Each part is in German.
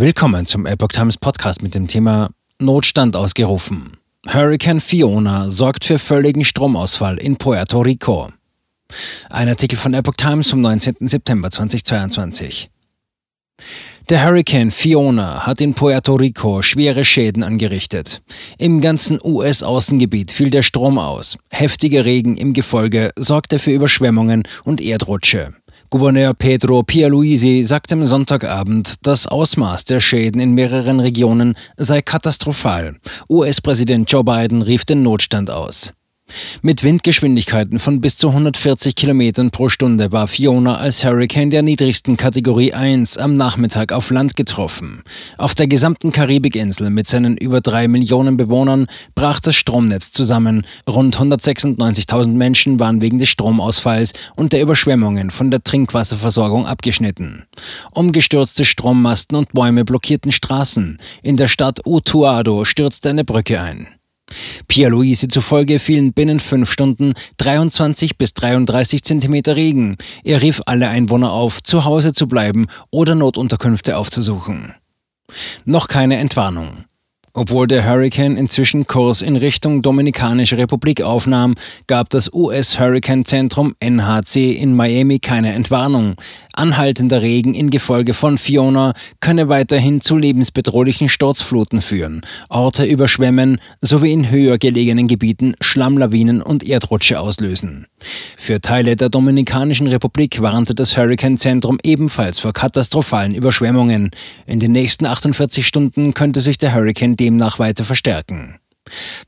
Willkommen zum Epoch Times Podcast mit dem Thema Notstand ausgerufen. Hurricane Fiona sorgt für völligen Stromausfall in Puerto Rico. Ein Artikel von Epoch Times vom 19. September 2022. Der Hurricane Fiona hat in Puerto Rico schwere Schäden angerichtet. Im ganzen US-Außengebiet fiel der Strom aus. Heftiger Regen im Gefolge sorgte für Überschwemmungen und Erdrutsche. Gouverneur Pedro Pierluisi sagte am Sonntagabend, das Ausmaß der Schäden in mehreren Regionen sei katastrophal. US-Präsident Joe Biden rief den Notstand aus. Mit Windgeschwindigkeiten von bis zu 140 Kilometern pro Stunde war Fiona als Hurricane der niedrigsten Kategorie 1 am Nachmittag auf Land getroffen. Auf der gesamten Karibikinsel mit seinen über drei Millionen Bewohnern brach das Stromnetz zusammen. Rund 196.000 Menschen waren wegen des Stromausfalls und der Überschwemmungen von der Trinkwasserversorgung abgeschnitten. Umgestürzte Strommasten und Bäume blockierten Straßen. In der Stadt Utuado stürzte eine Brücke ein. Pierre-Louise zufolge fielen binnen fünf Stunden 23 bis 33 Zentimeter Regen. Er rief alle Einwohner auf, zu Hause zu bleiben oder Notunterkünfte aufzusuchen. Noch keine Entwarnung. Obwohl der Hurricane inzwischen Kurs in Richtung Dominikanische Republik aufnahm, gab das US-Hurricane-Zentrum NHC in Miami keine Entwarnung. Anhaltender Regen in Gefolge von Fiona könne weiterhin zu lebensbedrohlichen Sturzfluten führen, Orte überschwemmen sowie in höher gelegenen Gebieten Schlammlawinen und Erdrutsche auslösen. Für Teile der Dominikanischen Republik warnte das Hurricane-Zentrum ebenfalls vor katastrophalen Überschwemmungen. In den nächsten 48 Stunden könnte sich der Hurricane demnach weiter verstärken.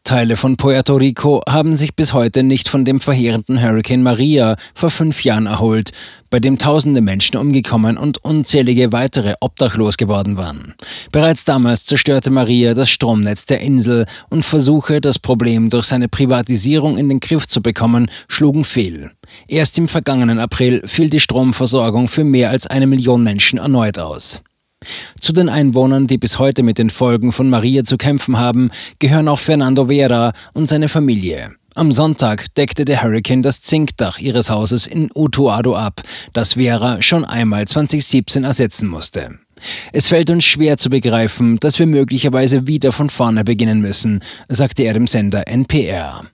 Teile von Puerto Rico haben sich bis heute nicht von dem verheerenden Hurricane Maria vor fünf Jahren erholt, bei dem tausende Menschen umgekommen und unzählige weitere obdachlos geworden waren. Bereits damals zerstörte Maria das Stromnetz der Insel und Versuche, das Problem durch seine Privatisierung in den Griff zu bekommen, schlugen fehl. Erst im vergangenen April fiel die Stromversorgung für mehr als eine Million Menschen erneut aus. Zu den Einwohnern, die bis heute mit den Folgen von Maria zu kämpfen haben, gehören auch Fernando Vera und seine Familie. Am Sonntag deckte der Hurricane das Zinkdach ihres Hauses in Utuado ab, das Vera schon einmal 2017 ersetzen musste. Es fällt uns schwer zu begreifen, dass wir möglicherweise wieder von vorne beginnen müssen, sagte er dem Sender NPR.